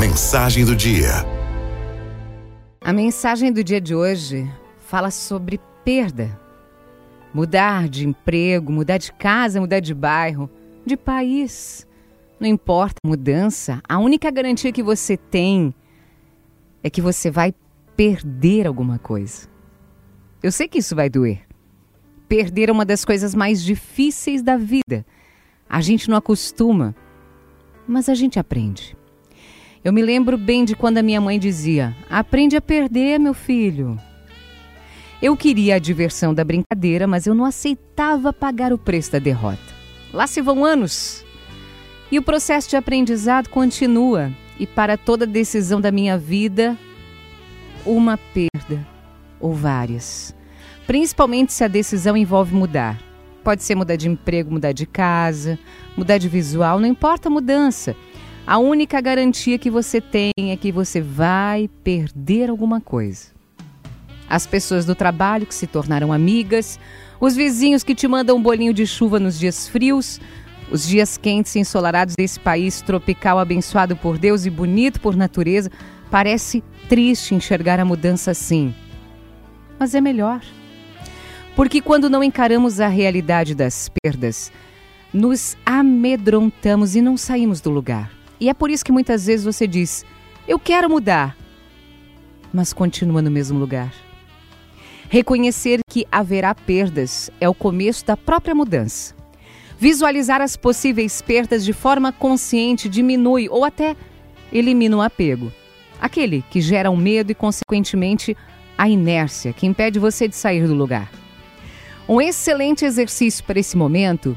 Mensagem do dia. A mensagem do dia de hoje fala sobre perda. Mudar de emprego, mudar de casa, mudar de bairro, de país. Não importa mudança, a única garantia que você tem é que você vai perder alguma coisa. Eu sei que isso vai doer. Perder é uma das coisas mais difíceis da vida. A gente não acostuma, mas a gente aprende. Eu me lembro bem de quando a minha mãe dizia: Aprende a perder, meu filho. Eu queria a diversão da brincadeira, mas eu não aceitava pagar o preço da derrota. Lá se vão anos. E o processo de aprendizado continua. E para toda decisão da minha vida, uma perda ou várias. Principalmente se a decisão envolve mudar. Pode ser mudar de emprego, mudar de casa, mudar de visual, não importa a mudança. A única garantia que você tem é que você vai perder alguma coisa. As pessoas do trabalho que se tornaram amigas, os vizinhos que te mandam um bolinho de chuva nos dias frios, os dias quentes e ensolarados desse país tropical abençoado por Deus e bonito por natureza. Parece triste enxergar a mudança assim. Mas é melhor. Porque quando não encaramos a realidade das perdas, nos amedrontamos e não saímos do lugar. E é por isso que muitas vezes você diz: Eu quero mudar, mas continua no mesmo lugar. Reconhecer que haverá perdas é o começo da própria mudança. Visualizar as possíveis perdas de forma consciente diminui ou até elimina o apego. Aquele que gera o um medo e, consequentemente, a inércia que impede você de sair do lugar. Um excelente exercício para esse momento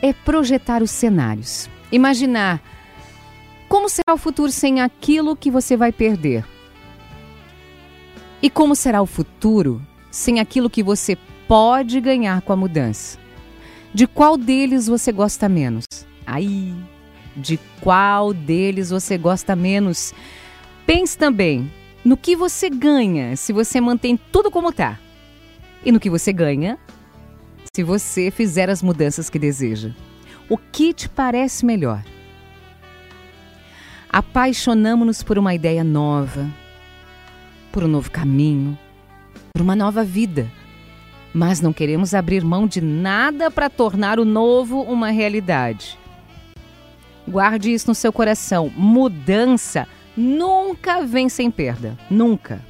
é projetar os cenários. Imaginar como será o futuro sem aquilo que você vai perder. E como será o futuro sem aquilo que você pode ganhar com a mudança? De qual deles você gosta menos? Aí, de qual deles você gosta menos? Pense também no que você ganha se você mantém tudo como está e no que você ganha se você fizer as mudanças que deseja. O que te parece melhor? Apaixonamos-nos por uma ideia nova, por um novo caminho, por uma nova vida. Mas não queremos abrir mão de nada para tornar o novo uma realidade. Guarde isso no seu coração. Mudança nunca vem sem perda. Nunca.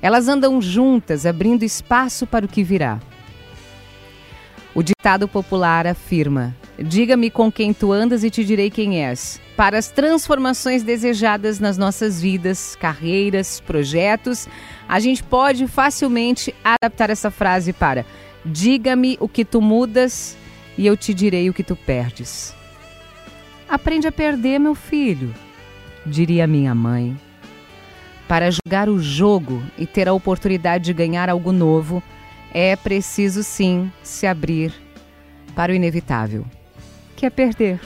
Elas andam juntas, abrindo espaço para o que virá. O ditado popular afirma: Diga-me com quem tu andas e te direi quem és. Para as transformações desejadas nas nossas vidas, carreiras, projetos, a gente pode facilmente adaptar essa frase para: Diga-me o que tu mudas e eu te direi o que tu perdes. Aprende a perder, meu filho, diria minha mãe. Para jogar o jogo e ter a oportunidade de ganhar algo novo, é preciso sim se abrir para o inevitável, que é perder.